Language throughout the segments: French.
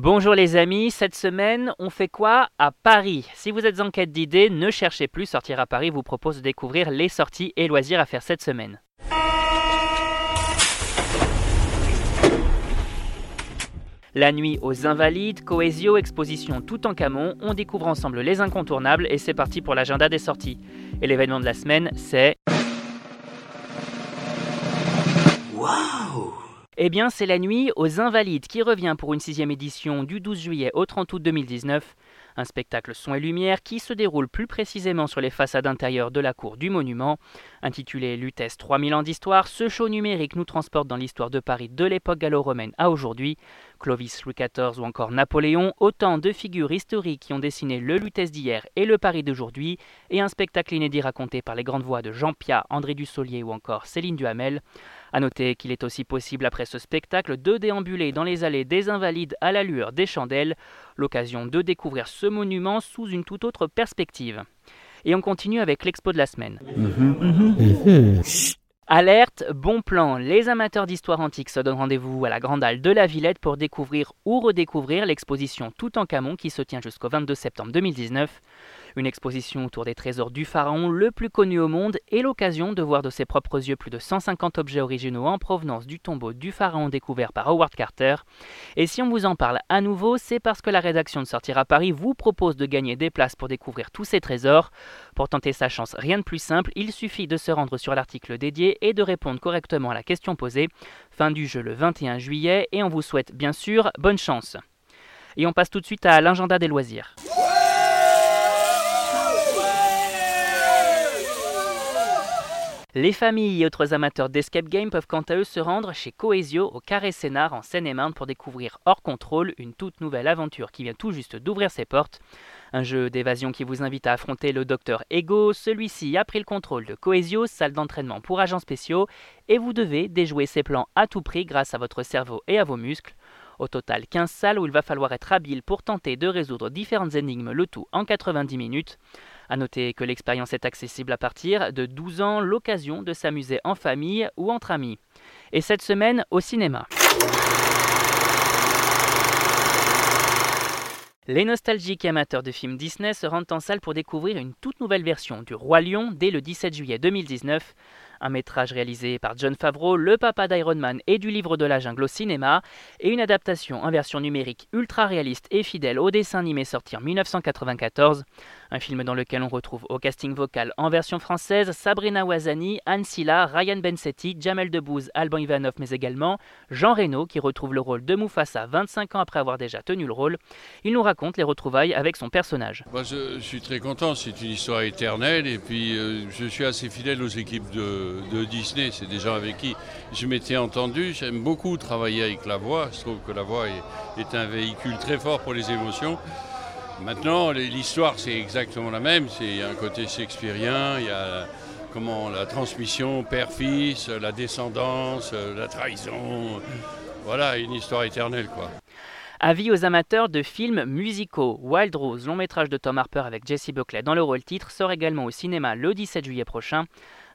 Bonjour les amis, cette semaine on fait quoi à Paris? Si vous êtes en quête d'idées, ne cherchez plus, Sortir à Paris vous propose de découvrir les sorties et loisirs à faire cette semaine. La nuit aux Invalides, Coesio, exposition tout en camon, on découvre ensemble les incontournables et c'est parti pour l'agenda des sorties. Et l'événement de la semaine, c'est... Eh bien, c'est la nuit aux Invalides qui revient pour une sixième édition du 12 juillet au 30 août 2019. Un spectacle son et lumière qui se déroule plus précisément sur les façades intérieures de la cour du monument. Intitulé Lutèce 3000 ans d'histoire, ce show numérique nous transporte dans l'histoire de Paris de l'époque gallo-romaine à aujourd'hui. Clovis, Louis XIV ou encore Napoléon, autant de figures historiques qui ont dessiné le Lutèce d'hier et le Paris d'aujourd'hui, et un spectacle inédit raconté par les grandes voix de Jean Piat, André Dussolier ou encore Céline Duhamel. A noter qu'il est aussi possible après ce spectacle de déambuler dans les allées des Invalides à la lueur des chandelles, l'occasion de découvrir ce monument sous une toute autre perspective. Et on continue avec l'expo de la semaine. Alerte, bon plan, les amateurs d'histoire antique se donnent rendez-vous à la Grande Halle de la Villette pour découvrir ou redécouvrir l'exposition Tout en Camon qui se tient jusqu'au 22 septembre 2019. Une exposition autour des trésors du pharaon, le plus connu au monde, et l'occasion de voir de ses propres yeux plus de 150 objets originaux en provenance du tombeau du pharaon découvert par Howard Carter. Et si on vous en parle à nouveau, c'est parce que la rédaction de Sortir à Paris vous propose de gagner des places pour découvrir tous ces trésors. Pour tenter sa chance, rien de plus simple, il suffit de se rendre sur l'article dédié et de répondre correctement à la question posée. Fin du jeu le 21 juillet et on vous souhaite bien sûr bonne chance. Et on passe tout de suite à l'agenda des loisirs. Les familles et autres amateurs d'escape game peuvent quant à eux se rendre chez Coesio au Carré Sénard en Seine-et-Marne pour découvrir Hors Contrôle, une toute nouvelle aventure qui vient tout juste d'ouvrir ses portes. Un jeu d'évasion qui vous invite à affronter le docteur Ego. Celui-ci a pris le contrôle de Coesio, salle d'entraînement pour agents spéciaux, et vous devez déjouer ses plans à tout prix grâce à votre cerveau et à vos muscles. Au total, 15 salles où il va falloir être habile pour tenter de résoudre différentes énigmes, le tout en 90 minutes. A noter que l'expérience est accessible à partir de 12 ans, l'occasion de s'amuser en famille ou entre amis. Et cette semaine au cinéma. Les nostalgiques et amateurs de films Disney se rendent en salle pour découvrir une toute nouvelle version du Roi Lion dès le 17 juillet 2019 un métrage réalisé par John Favreau, le papa d'Iron Man et du livre de la jungle au cinéma, et une adaptation en version numérique ultra réaliste et fidèle au dessin animé sorti en 1994. Un film dans lequel on retrouve au casting vocal en version française Sabrina Wazani, Anne Silla, Ryan Bensetti, Jamel Debbouze, Alban Ivanov, mais également Jean Reno qui retrouve le rôle de Mufasa 25 ans après avoir déjà tenu le rôle. Il nous raconte les retrouvailles avec son personnage. Moi, je, suis très content, c'est une histoire éternelle et puis euh, je suis assez fidèle aux équipes de, Disney, c'est des gens avec qui je m'étais entendu. J'aime beaucoup travailler avec la voix. Je trouve que la voix est, un véhicule très fort pour les émotions. Maintenant, l'histoire, c'est exactement la même. C'est un côté shakespearien, il y a comment, la transmission père-fils, la descendance, la trahison. Voilà, une histoire éternelle, quoi. Avis aux amateurs de films musicaux. Wild Rose, long métrage de Tom Harper avec Jesse Buckley dans le rôle titre, sort également au cinéma le 17 juillet prochain.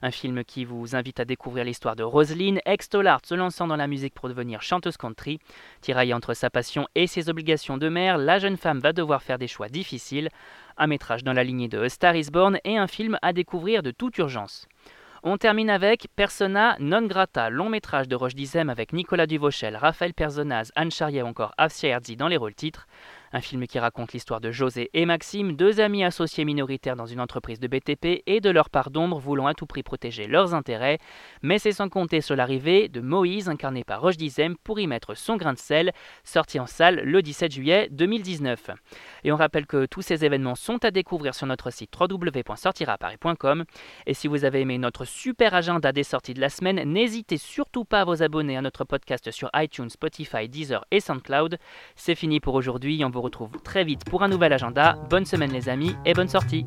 Un film qui vous invite à découvrir l'histoire de Roselyne, ex-Tollard se lançant dans la musique pour devenir chanteuse country. Tiraillée entre sa passion et ses obligations de mère, la jeune femme va devoir faire des choix difficiles. Un métrage dans la lignée de Star is Born et un film à découvrir de toute urgence. On termine avec Persona non grata, long métrage de Roche Dizem avec Nicolas Duvauchel, Raphaël Personnaz, Anne Charrier ou encore Afsia Herzi dans les rôles titres. Un film qui raconte l'histoire de José et Maxime, deux amis associés minoritaires dans une entreprise de BTP et de leur part d'ombre voulant à tout prix protéger leurs intérêts. Mais c'est sans compter sur l'arrivée de Moïse, incarné par Roche Dizem, pour y mettre son grain de sel, sorti en salle le 17 juillet 2019. Et on rappelle que tous ces événements sont à découvrir sur notre site www.sortiraparis.com. Et si vous avez aimé notre super agenda des sorties de la semaine, n'hésitez surtout pas à vous abonner à notre podcast sur iTunes, Spotify, Deezer et SoundCloud. C'est fini pour aujourd'hui, on vous retrouve très vite pour un nouvel agenda. Bonne semaine les amis et bonne sortie